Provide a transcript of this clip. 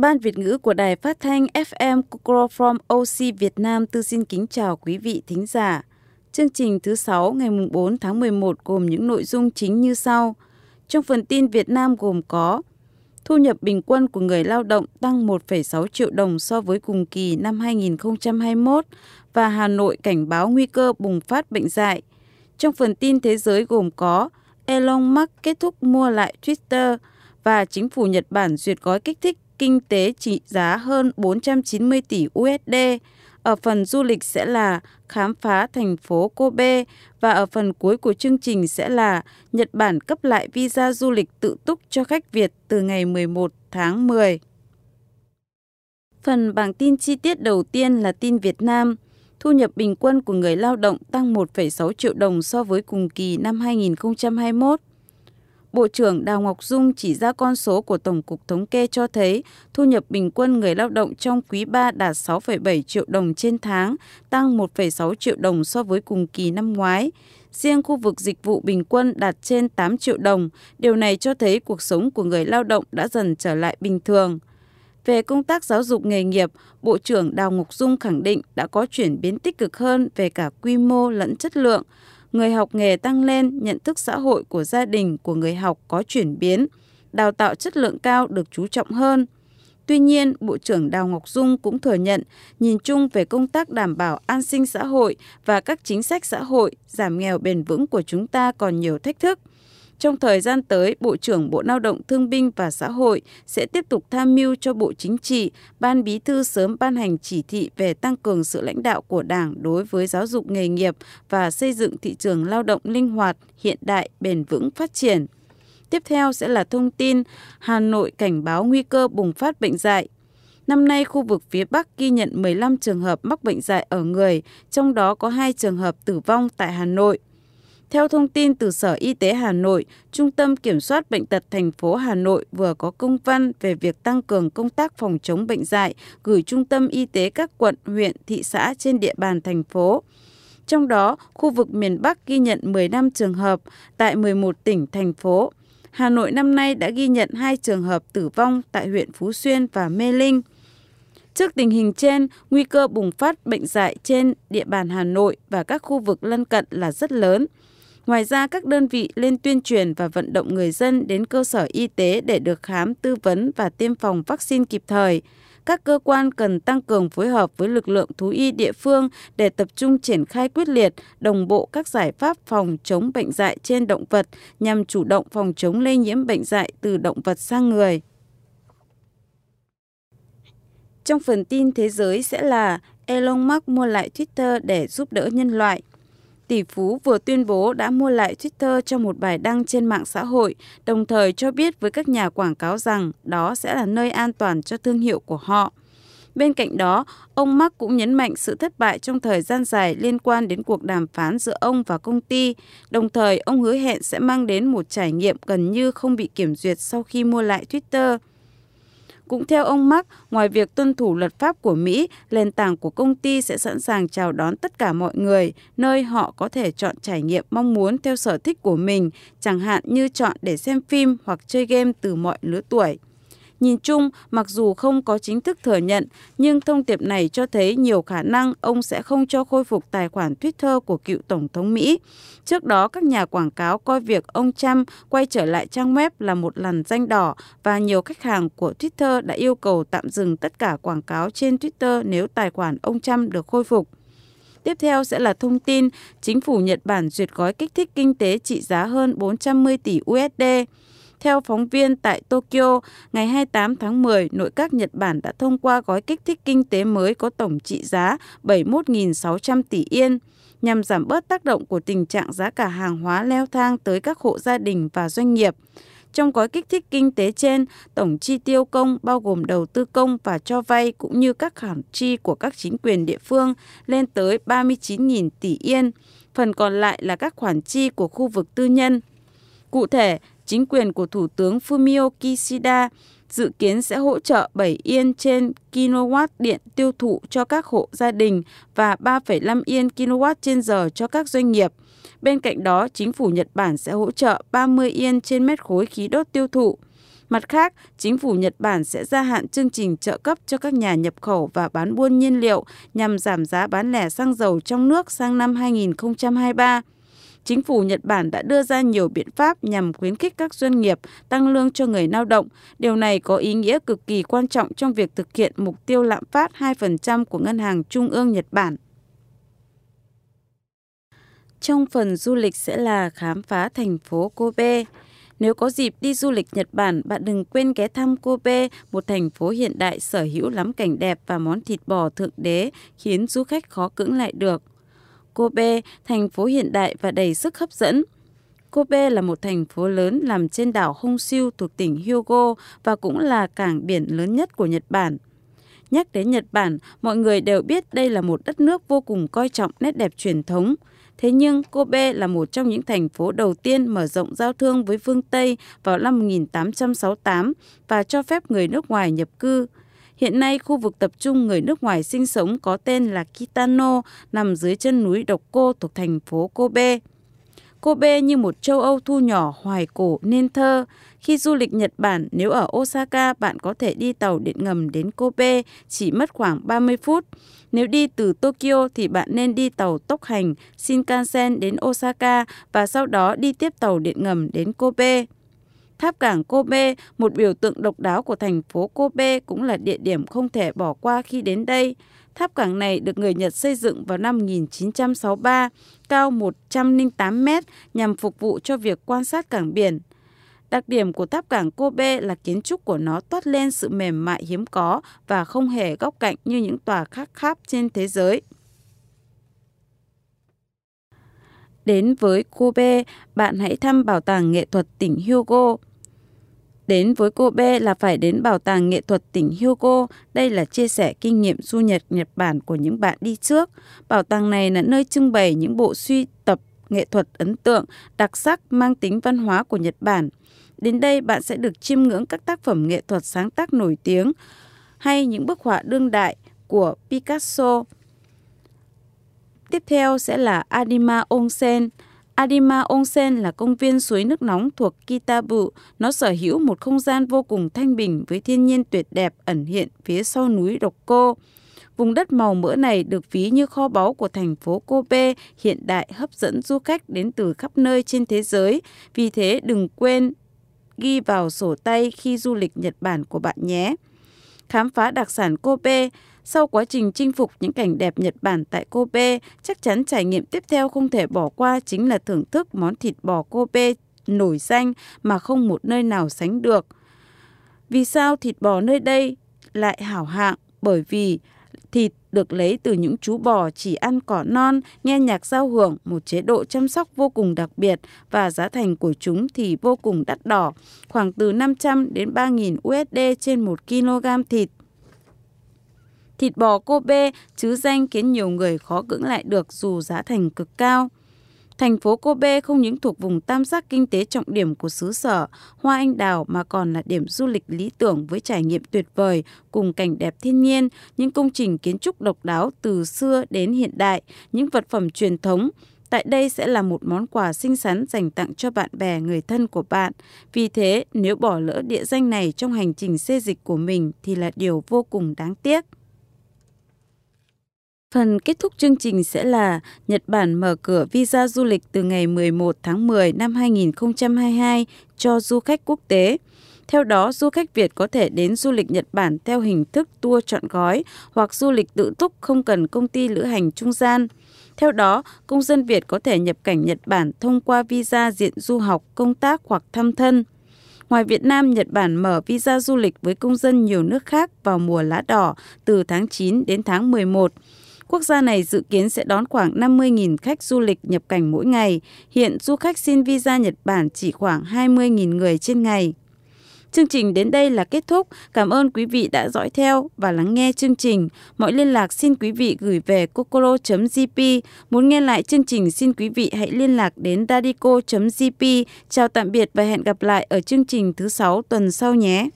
Ban Việt ngữ của Đài Phát thanh FM Kukro from OC Việt Nam tư xin kính chào quý vị thính giả. Chương trình thứ 6 ngày 4 tháng 11 gồm những nội dung chính như sau. Trong phần tin Việt Nam gồm có Thu nhập bình quân của người lao động tăng 1,6 triệu đồng so với cùng kỳ năm 2021 và Hà Nội cảnh báo nguy cơ bùng phát bệnh dạy. Trong phần tin thế giới gồm có Elon Musk kết thúc mua lại Twitter và chính phủ Nhật Bản duyệt gói kích thích kinh tế trị giá hơn 490 tỷ USD. Ở phần du lịch sẽ là khám phá thành phố Kobe và ở phần cuối của chương trình sẽ là Nhật Bản cấp lại visa du lịch tự túc cho khách Việt từ ngày 11 tháng 10. Phần bảng tin chi tiết đầu tiên là tin Việt Nam. Thu nhập bình quân của người lao động tăng 1,6 triệu đồng so với cùng kỳ năm 2021. Bộ trưởng Đào Ngọc Dung chỉ ra con số của Tổng cục Thống kê cho thấy thu nhập bình quân người lao động trong quý 3 đạt 6,7 triệu đồng trên tháng, tăng 1,6 triệu đồng so với cùng kỳ năm ngoái. Riêng khu vực dịch vụ bình quân đạt trên 8 triệu đồng. Điều này cho thấy cuộc sống của người lao động đã dần trở lại bình thường. Về công tác giáo dục nghề nghiệp, Bộ trưởng Đào Ngọc Dung khẳng định đã có chuyển biến tích cực hơn về cả quy mô lẫn chất lượng người học nghề tăng lên, nhận thức xã hội của gia đình của người học có chuyển biến, đào tạo chất lượng cao được chú trọng hơn. Tuy nhiên, Bộ trưởng Đào Ngọc Dung cũng thừa nhận, nhìn chung về công tác đảm bảo an sinh xã hội và các chính sách xã hội, giảm nghèo bền vững của chúng ta còn nhiều thách thức. Trong thời gian tới, Bộ trưởng Bộ Lao động Thương binh và Xã hội sẽ tiếp tục tham mưu cho Bộ Chính trị, Ban Bí thư sớm ban hành chỉ thị về tăng cường sự lãnh đạo của Đảng đối với giáo dục nghề nghiệp và xây dựng thị trường lao động linh hoạt, hiện đại, bền vững phát triển. Tiếp theo sẽ là thông tin Hà Nội cảnh báo nguy cơ bùng phát bệnh dạy. Năm nay, khu vực phía Bắc ghi nhận 15 trường hợp mắc bệnh dạy ở người, trong đó có 2 trường hợp tử vong tại Hà Nội. Theo thông tin từ Sở Y tế Hà Nội, Trung tâm Kiểm soát Bệnh tật thành phố Hà Nội vừa có công văn về việc tăng cường công tác phòng chống bệnh dạy gửi Trung tâm Y tế các quận, huyện, thị xã trên địa bàn thành phố. Trong đó, khu vực miền Bắc ghi nhận 15 trường hợp tại 11 tỉnh, thành phố. Hà Nội năm nay đã ghi nhận 2 trường hợp tử vong tại huyện Phú Xuyên và Mê Linh. Trước tình hình trên, nguy cơ bùng phát bệnh dạy trên địa bàn Hà Nội và các khu vực lân cận là rất lớn. Ngoài ra, các đơn vị lên tuyên truyền và vận động người dân đến cơ sở y tế để được khám, tư vấn và tiêm phòng vaccine kịp thời. Các cơ quan cần tăng cường phối hợp với lực lượng thú y địa phương để tập trung triển khai quyết liệt, đồng bộ các giải pháp phòng chống bệnh dạy trên động vật nhằm chủ động phòng chống lây nhiễm bệnh dạy từ động vật sang người. Trong phần tin thế giới sẽ là Elon Musk mua lại Twitter để giúp đỡ nhân loại tỷ phú vừa tuyên bố đã mua lại Twitter trong một bài đăng trên mạng xã hội, đồng thời cho biết với các nhà quảng cáo rằng đó sẽ là nơi an toàn cho thương hiệu của họ. Bên cạnh đó, ông Mark cũng nhấn mạnh sự thất bại trong thời gian dài liên quan đến cuộc đàm phán giữa ông và công ty. Đồng thời, ông hứa hẹn sẽ mang đến một trải nghiệm gần như không bị kiểm duyệt sau khi mua lại Twitter. Cũng theo ông Mark, ngoài việc tuân thủ luật pháp của Mỹ, nền tảng của công ty sẽ sẵn sàng chào đón tất cả mọi người, nơi họ có thể chọn trải nghiệm mong muốn theo sở thích của mình, chẳng hạn như chọn để xem phim hoặc chơi game từ mọi lứa tuổi. Nhìn chung, mặc dù không có chính thức thừa nhận, nhưng thông điệp này cho thấy nhiều khả năng ông sẽ không cho khôi phục tài khoản Twitter của cựu Tổng thống Mỹ. Trước đó, các nhà quảng cáo coi việc ông Trump quay trở lại trang web là một làn danh đỏ và nhiều khách hàng của Twitter đã yêu cầu tạm dừng tất cả quảng cáo trên Twitter nếu tài khoản ông Trump được khôi phục. Tiếp theo sẽ là thông tin chính phủ Nhật Bản duyệt gói kích thích kinh tế trị giá hơn 410 tỷ USD. Theo phóng viên tại Tokyo, ngày 28 tháng 10, nội các Nhật Bản đã thông qua gói kích thích kinh tế mới có tổng trị giá 71.600 tỷ yên nhằm giảm bớt tác động của tình trạng giá cả hàng hóa leo thang tới các hộ gia đình và doanh nghiệp. Trong gói kích thích kinh tế trên, tổng chi tiêu công bao gồm đầu tư công và cho vay cũng như các khoản chi của các chính quyền địa phương lên tới 39.000 tỷ yên. Phần còn lại là các khoản chi của khu vực tư nhân. Cụ thể, chính quyền của Thủ tướng Fumio Kishida dự kiến sẽ hỗ trợ 7 yên trên kW điện tiêu thụ cho các hộ gia đình và 3,5 yên kW trên giờ cho các doanh nghiệp. Bên cạnh đó, chính phủ Nhật Bản sẽ hỗ trợ 30 yên trên mét khối khí đốt tiêu thụ. Mặt khác, chính phủ Nhật Bản sẽ gia hạn chương trình trợ cấp cho các nhà nhập khẩu và bán buôn nhiên liệu nhằm giảm giá bán lẻ xăng dầu trong nước sang năm 2023 chính phủ Nhật Bản đã đưa ra nhiều biện pháp nhằm khuyến khích các doanh nghiệp tăng lương cho người lao động. Điều này có ý nghĩa cực kỳ quan trọng trong việc thực hiện mục tiêu lạm phát 2% của Ngân hàng Trung ương Nhật Bản. Trong phần du lịch sẽ là khám phá thành phố Kobe. Nếu có dịp đi du lịch Nhật Bản, bạn đừng quên ghé thăm Kobe, một thành phố hiện đại sở hữu lắm cảnh đẹp và món thịt bò thượng đế khiến du khách khó cưỡng lại được. Kobe, thành phố hiện đại và đầy sức hấp dẫn. Kobe là một thành phố lớn nằm trên đảo Honshu thuộc tỉnh Hyogo và cũng là cảng biển lớn nhất của Nhật Bản. Nhắc đến Nhật Bản, mọi người đều biết đây là một đất nước vô cùng coi trọng nét đẹp truyền thống. Thế nhưng Kobe là một trong những thành phố đầu tiên mở rộng giao thương với phương Tây vào năm 1868 và cho phép người nước ngoài nhập cư. Hiện nay, khu vực tập trung người nước ngoài sinh sống có tên là Kitano, nằm dưới chân núi Độc Cô thuộc thành phố Kobe. Kobe như một châu Âu thu nhỏ hoài cổ nên thơ. Khi du lịch Nhật Bản, nếu ở Osaka, bạn có thể đi tàu điện ngầm đến Kobe, chỉ mất khoảng 30 phút. Nếu đi từ Tokyo thì bạn nên đi tàu tốc hành Shinkansen đến Osaka và sau đó đi tiếp tàu điện ngầm đến Kobe. Tháp cảng Kobe, một biểu tượng độc đáo của thành phố Kobe cũng là địa điểm không thể bỏ qua khi đến đây. Tháp cảng này được người Nhật xây dựng vào năm 1963, cao 108 mét nhằm phục vụ cho việc quan sát cảng biển. Đặc điểm của tháp cảng Kobe là kiến trúc của nó toát lên sự mềm mại hiếm có và không hề góc cạnh như những tòa khác khác trên thế giới. Đến với Kobe, bạn hãy thăm Bảo tàng nghệ thuật tỉnh Hyogo. Đến với cô B là phải đến Bảo tàng nghệ thuật tỉnh Hyogo. Đây là chia sẻ kinh nghiệm du nhật Nhật Bản của những bạn đi trước. Bảo tàng này là nơi trưng bày những bộ suy tập nghệ thuật ấn tượng, đặc sắc mang tính văn hóa của Nhật Bản. Đến đây bạn sẽ được chiêm ngưỡng các tác phẩm nghệ thuật sáng tác nổi tiếng hay những bức họa đương đại của Picasso. Tiếp theo sẽ là Adima Onsen, Adima Onsen là công viên suối nước nóng thuộc Kitabu. Nó sở hữu một không gian vô cùng thanh bình với thiên nhiên tuyệt đẹp ẩn hiện phía sau núi Rokko. Vùng đất màu mỡ này được ví như kho báu của thành phố Kobe, hiện đại hấp dẫn du khách đến từ khắp nơi trên thế giới. Vì thế, đừng quên ghi vào sổ tay khi du lịch Nhật Bản của bạn nhé. Khám phá đặc sản Kobe sau quá trình chinh phục những cảnh đẹp Nhật Bản tại Kobe, chắc chắn trải nghiệm tiếp theo không thể bỏ qua chính là thưởng thức món thịt bò Kobe nổi danh mà không một nơi nào sánh được. Vì sao thịt bò nơi đây lại hảo hạng? Bởi vì thịt được lấy từ những chú bò chỉ ăn cỏ non, nghe nhạc giao hưởng, một chế độ chăm sóc vô cùng đặc biệt và giá thành của chúng thì vô cùng đắt đỏ, khoảng từ 500 đến 3.000 USD trên 1 kg thịt. Thịt bò Kobe chứ danh khiến nhiều người khó cưỡng lại được dù giá thành cực cao. Thành phố Kobe không những thuộc vùng tam giác kinh tế trọng điểm của xứ sở Hoa Anh Đào mà còn là điểm du lịch lý tưởng với trải nghiệm tuyệt vời cùng cảnh đẹp thiên nhiên, những công trình kiến trúc độc đáo từ xưa đến hiện đại, những vật phẩm truyền thống. Tại đây sẽ là một món quà xinh xắn dành tặng cho bạn bè người thân của bạn. Vì thế, nếu bỏ lỡ địa danh này trong hành trình xê dịch của mình thì là điều vô cùng đáng tiếc. Phần kết thúc chương trình sẽ là Nhật Bản mở cửa visa du lịch từ ngày 11 tháng 10 năm 2022 cho du khách quốc tế. Theo đó, du khách Việt có thể đến du lịch Nhật Bản theo hình thức tour chọn gói hoặc du lịch tự túc không cần công ty lữ hành trung gian. Theo đó, công dân Việt có thể nhập cảnh Nhật Bản thông qua visa diện du học, công tác hoặc thăm thân. Ngoài Việt Nam, Nhật Bản mở visa du lịch với công dân nhiều nước khác vào mùa lá đỏ từ tháng 9 đến tháng 11. Quốc gia này dự kiến sẽ đón khoảng 50.000 khách du lịch nhập cảnh mỗi ngày. Hiện du khách xin visa Nhật Bản chỉ khoảng 20.000 người trên ngày. Chương trình đến đây là kết thúc. Cảm ơn quý vị đã dõi theo và lắng nghe chương trình. Mọi liên lạc xin quý vị gửi về kokoro.jp. Muốn nghe lại chương trình, xin quý vị hãy liên lạc đến dadico.jp. Chào tạm biệt và hẹn gặp lại ở chương trình thứ sáu tuần sau nhé.